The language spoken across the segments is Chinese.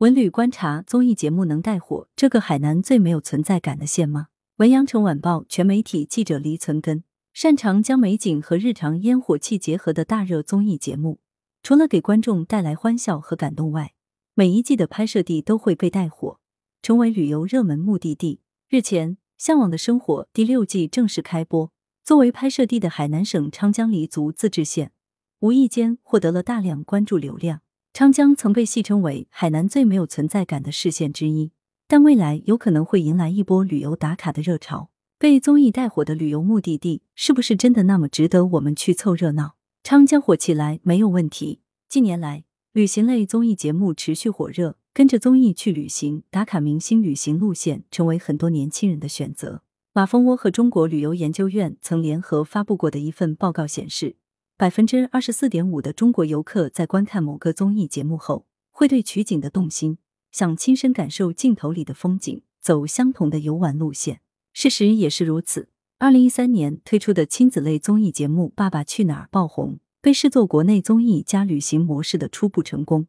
文旅观察综艺节目能带火这个海南最没有存在感的县吗？文阳城晚报全媒体记者黎存根，擅长将美景和日常烟火气结合的大热综艺节目，除了给观众带来欢笑和感动外，每一季的拍摄地都会被带火，成为旅游热门目的地。日前，《向往的生活》第六季正式开播。作为拍摄地的海南省昌江黎族自治县，无意间获得了大量关注流量。昌江曾被戏称为海南最没有存在感的市县之一，但未来有可能会迎来一波旅游打卡的热潮。被综艺带火的旅游目的地，是不是真的那么值得我们去凑热闹？昌江火起来没有问题。近年来，旅行类综艺节目持续火热，跟着综艺去旅行、打卡明星旅行路线，成为很多年轻人的选择。马蜂窝和中国旅游研究院曾联合发布过的一份报告显示，百分之二十四点五的中国游客在观看某个综艺节目后，会对取景的动心，想亲身感受镜头里的风景，走相同的游玩路线。事实也是如此。二零一三年推出的亲子类综艺节目《爸爸去哪儿》爆红，被视作国内综艺加旅行模式的初步成功。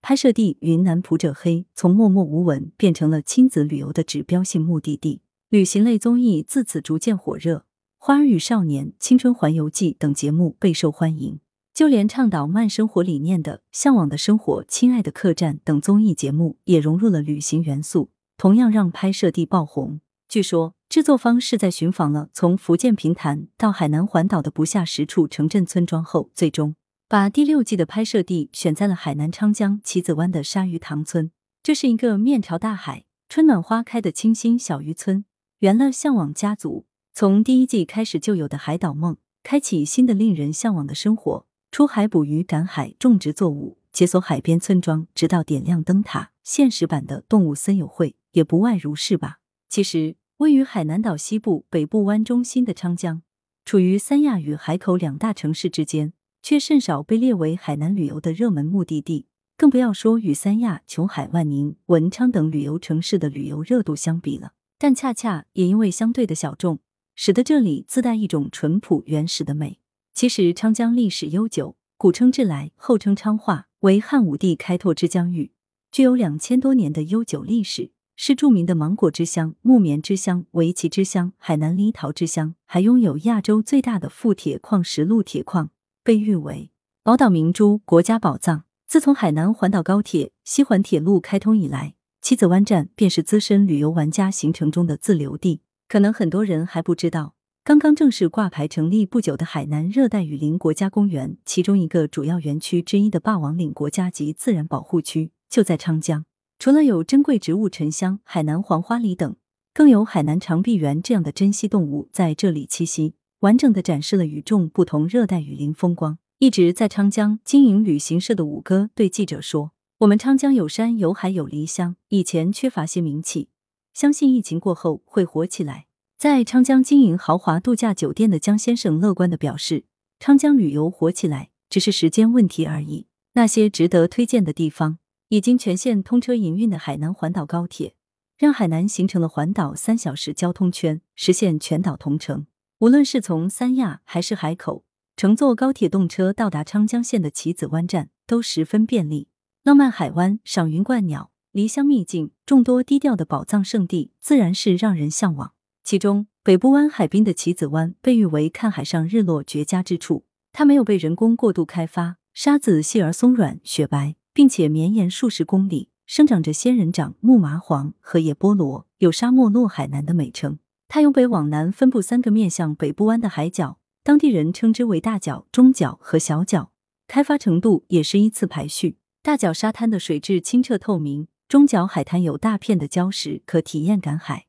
拍摄地云南普者黑从默默无闻变成了亲子旅游的指标性目的地。旅行类综艺自此逐渐火热，《花儿与少年》《青春环游记》等节目备受欢迎。就连倡导慢生活理念的《向往的生活》《亲爱的客栈》等综艺节目也融入了旅行元素，同样让拍摄地爆红。据说，制作方是在寻访了从福建平潭到海南环岛的不下十处城镇村庄后，最终把第六季的拍摄地选在了海南昌江棋子湾的鲨鱼塘村。这是一个面朝大海、春暖花开的清新小渔村。圆了向往家族从第一季开始就有的海岛梦，开启新的令人向往的生活。出海捕鱼、赶海、种植作物、解锁海边村庄，直到点亮灯塔。现实版的动物森友会也不外如是吧？其实，位于海南岛西部北部湾中心的昌江，处于三亚与海口两大城市之间，却甚少被列为海南旅游的热门目的地。更不要说与三亚、琼海、万宁、文昌等旅游城市的旅游热度相比了。但恰恰也因为相对的小众，使得这里自带一种淳朴原始的美。其实昌江历史悠久，古称治来，后称昌化，为汉武帝开拓之疆域，具有两千多年的悠久历史，是著名的芒果之乡、木棉之乡、围棋之乡、海南梨桃之乡，还拥有亚洲最大的富铁矿石路铁矿，被誉为宝岛明珠、国家宝藏。自从海南环岛高铁、西环铁路开通以来。七子湾站便是资深旅游玩家行程中的自留地。可能很多人还不知道，刚刚正式挂牌成立不久的海南热带雨林国家公园，其中一个主要园区之一的霸王岭国家级自然保护区就在昌江。除了有珍贵植物沉香、海南黄花梨等，更有海南长臂猿这样的珍稀动物在这里栖息，完整的展示了与众不同热带雨林风光。一直在昌江经营旅行社的五哥对记者说。我们昌江有山有海有梨香，以前缺乏些名气，相信疫情过后会火起来。在昌江经营豪华度假酒店的江先生乐观的表示，昌江旅游火起来只是时间问题而已。那些值得推荐的地方，已经全线通车营运的海南环岛高铁，让海南形成了环岛三小时交通圈，实现全岛同城。无论是从三亚还是海口，乘坐高铁动车到达昌江县的棋子湾站，都十分便利。浪漫海湾、赏云观鸟、离乡秘境，众多低调的宝藏圣地，自然是让人向往。其中，北部湾海滨的棋子湾被誉为看海上日落绝佳之处。它没有被人工过度开发，沙子细而松软、雪白，并且绵延数十公里，生长着仙人掌、木麻黄和野菠萝，有“沙漠落海南”的美称。它由北往南分布三个面向北部湾的海角，当地人称之为大角、中角和小角，开发程度也是依次排序。大角沙滩的水质清澈透明，中角海滩有大片的礁石，可体验赶海；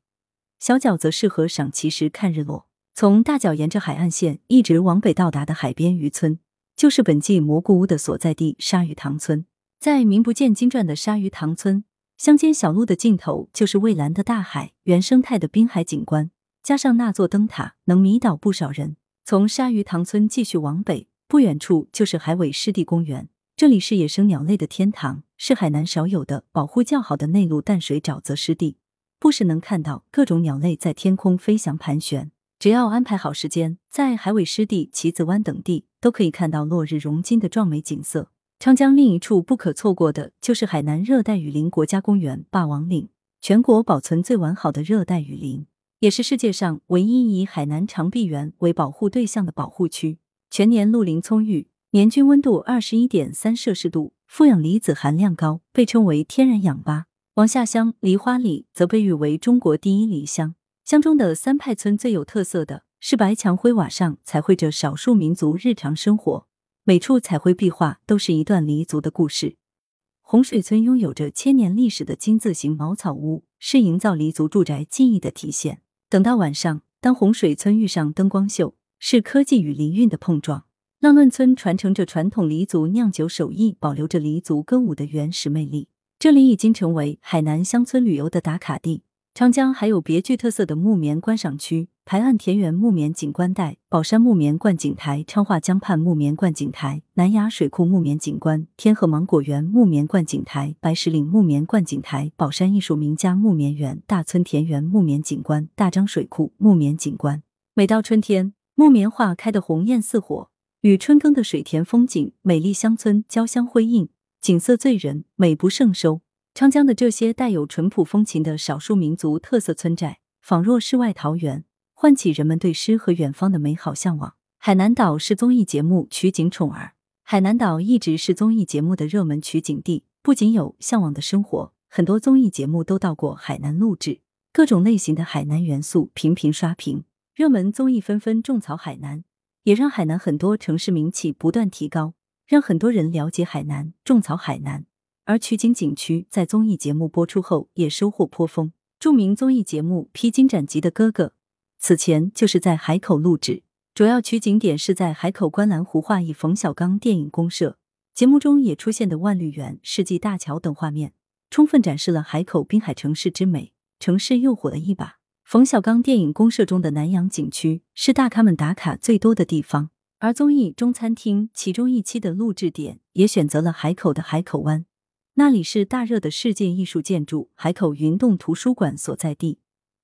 小角则适合赏奇石、看日落。从大角沿着海岸线一直往北到达的海边渔村，就是本季蘑菇屋的所在地——鲨鱼塘村。在名不见经传的鲨鱼塘村，乡间小路的尽头就是蔚蓝的大海、原生态的滨海景观，加上那座灯塔，能迷倒不少人。从鲨鱼塘村继续往北，不远处就是海尾湿地公园。这里是野生鸟类的天堂，是海南少有的保护较好的内陆淡水沼泽湿地，不时能看到各种鸟类在天空飞翔盘旋。只要安排好时间，在海尾湿地、棋子湾等地都可以看到落日融金的壮美景色。昌江另一处不可错过的就是海南热带雨林国家公园霸王岭，全国保存最完好的热带雨林，也是世界上唯一以海南长臂猿为保护对象的保护区。全年绿林葱郁，年均温度二十一点三摄氏度，负氧离子含量高，被称为天然氧吧。王下乡梨花里则被誉为中国第一梨乡。乡中的三派村最有特色的是白墙灰瓦上彩绘着少数民族日常生活。每处彩绘壁画都是一段黎族的故事。洪水村拥有着千年历史的金字形茅草屋，是营造黎族住宅记忆的体现。等到晚上，当洪水村遇上灯光秀，是科技与黎韵的碰撞。浪论村传承着传统黎族酿酒手艺，保留着黎族歌舞的原始魅力。这里已经成为海南乡村旅游的打卡地。长江还有别具特色的木棉观赏区。排岸田园木棉景观带、宝山木棉观景台、昌化江畔木棉观景台、南崖水库木棉景观、天河芒果园木棉观景台、白石岭木棉观景台、宝山艺术名家木棉园、大村田园木棉景观、大张水库木棉景观。每到春天，木棉花开得红艳似火，与春耕的水田风景、美丽乡村交相辉映，景色醉人，美不胜收。昌江的这些带有淳朴风情的少数民族特色村寨，仿若世外桃源。唤起人们对诗和远方的美好向往。海南岛是综艺节目取景宠儿，海南岛一直是综艺节目的热门取景地。不仅有《向往的生活》，很多综艺节目都到过海南录制，各种类型的海南元素频频刷屏，热门综艺纷纷种草海南，也让海南很多城市名气不断提高，让很多人了解海南，种草海南。而取景景区在综艺节目播出后也收获颇丰。著名综艺节目《披荆斩棘的哥哥》。此前就是在海口录制，主要取景点是在海口观澜湖画意冯小刚电影公社。节目中也出现的万绿园、世纪大桥等画面，充分展示了海口滨海城市之美，城市又火了一把。冯小刚电影公社中的南洋景区是大咖们打卡最多的地方，而综艺中餐厅其中一期的录制点也选择了海口的海口湾，那里是大热的世界艺术建筑海口云洞图书馆所在地。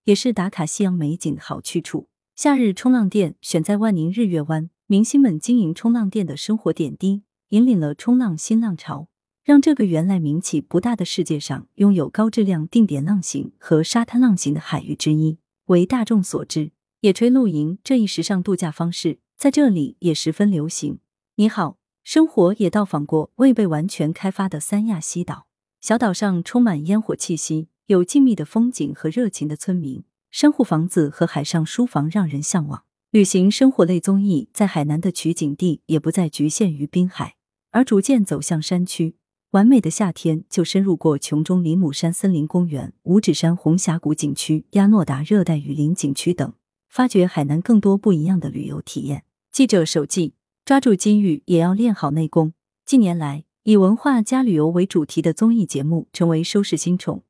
也是打卡夕阳美景的好去处。夏日冲浪店选在万宁日月湾，明星们经营冲浪店的生活点滴，引领了冲浪新浪潮，让这个原来名气不大的世界上拥有高质量定点浪型和沙滩浪型的海域之一为大众所知。野炊露营这一时尚度假方式在这里也十分流行。你好，生活也到访过未被完全开发的三亚西岛，小岛上充满烟火气息。有静谧的风景和热情的村民，珊瑚房子和海上书房让人向往。旅行生活类综艺在海南的取景地也不再局限于滨海，而逐渐走向山区。完美的夏天就深入过琼中里姆山森林公园、五指山红峡谷景区、亚诺达热带雨林景区等，发掘海南更多不一样的旅游体验。记者手记：抓住机遇也要练好内功。近年来，以文化加旅游为主题的综艺节目成为收视新宠。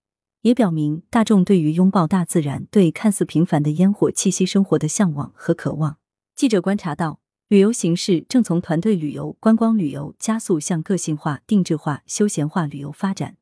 也表明大众对于拥抱大自然、对看似平凡的烟火气息生活的向往和渴望。记者观察到，旅游形式正从团队旅游、观光旅游加速向个性化、定制化、休闲化旅游发展，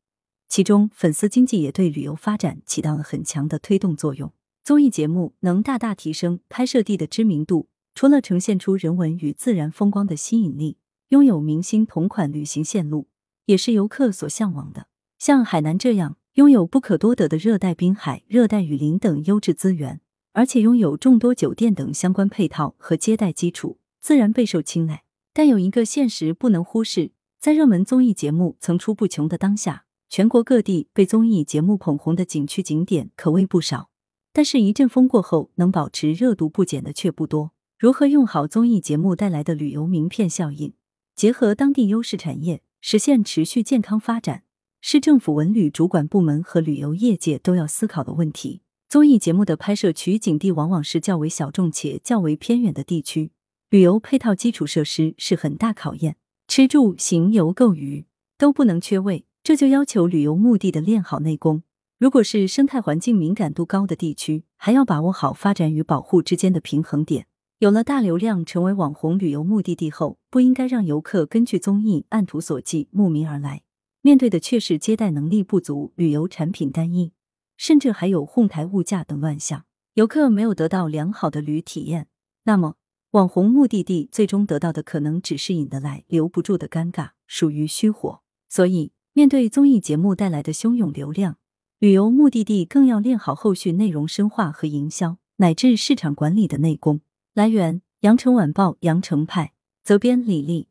其中粉丝经济也对旅游发展起到了很强的推动作用。综艺节目能大大提升拍摄地的知名度，除了呈现出人文与自然风光的吸引力，拥有明星同款旅行线路，也是游客所向往的。像海南这样。拥有不可多得的热带滨海、热带雨林等优质资源，而且拥有众多酒店等相关配套和接待基础，自然备受青睐。但有一个现实不能忽视，在热门综艺节目层出不穷的当下，全国各地被综艺节目捧红的景区景点可谓不少。但是，一阵风过后，能保持热度不减的却不多。如何用好综艺节目带来的旅游名片效应，结合当地优势产业，实现持续健康发展？市政府文旅主管部门和旅游业界都要思考的问题。综艺节目的拍摄取景地往往是较为小众且较为偏远的地区，旅游配套基础设施是很大考验，吃住行游购娱都不能缺位，这就要求旅游目的的练好内功。如果是生态环境敏感度高的地区，还要把握好发展与保护之间的平衡点。有了大流量成为网红旅游目的地后，不应该让游客根据综艺按图索骥慕名而来。面对的却是接待能力不足、旅游产品单一，甚至还有哄抬物价等乱象，游客没有得到良好的旅体验，那么网红目的地最终得到的可能只是引得来留不住的尴尬，属于虚火。所以，面对综艺节目带来的汹涌流量，旅游目的地更要练好后续内容深化和营销，乃至市场管理的内功。来源：羊城晚报羊城派，责编：李丽。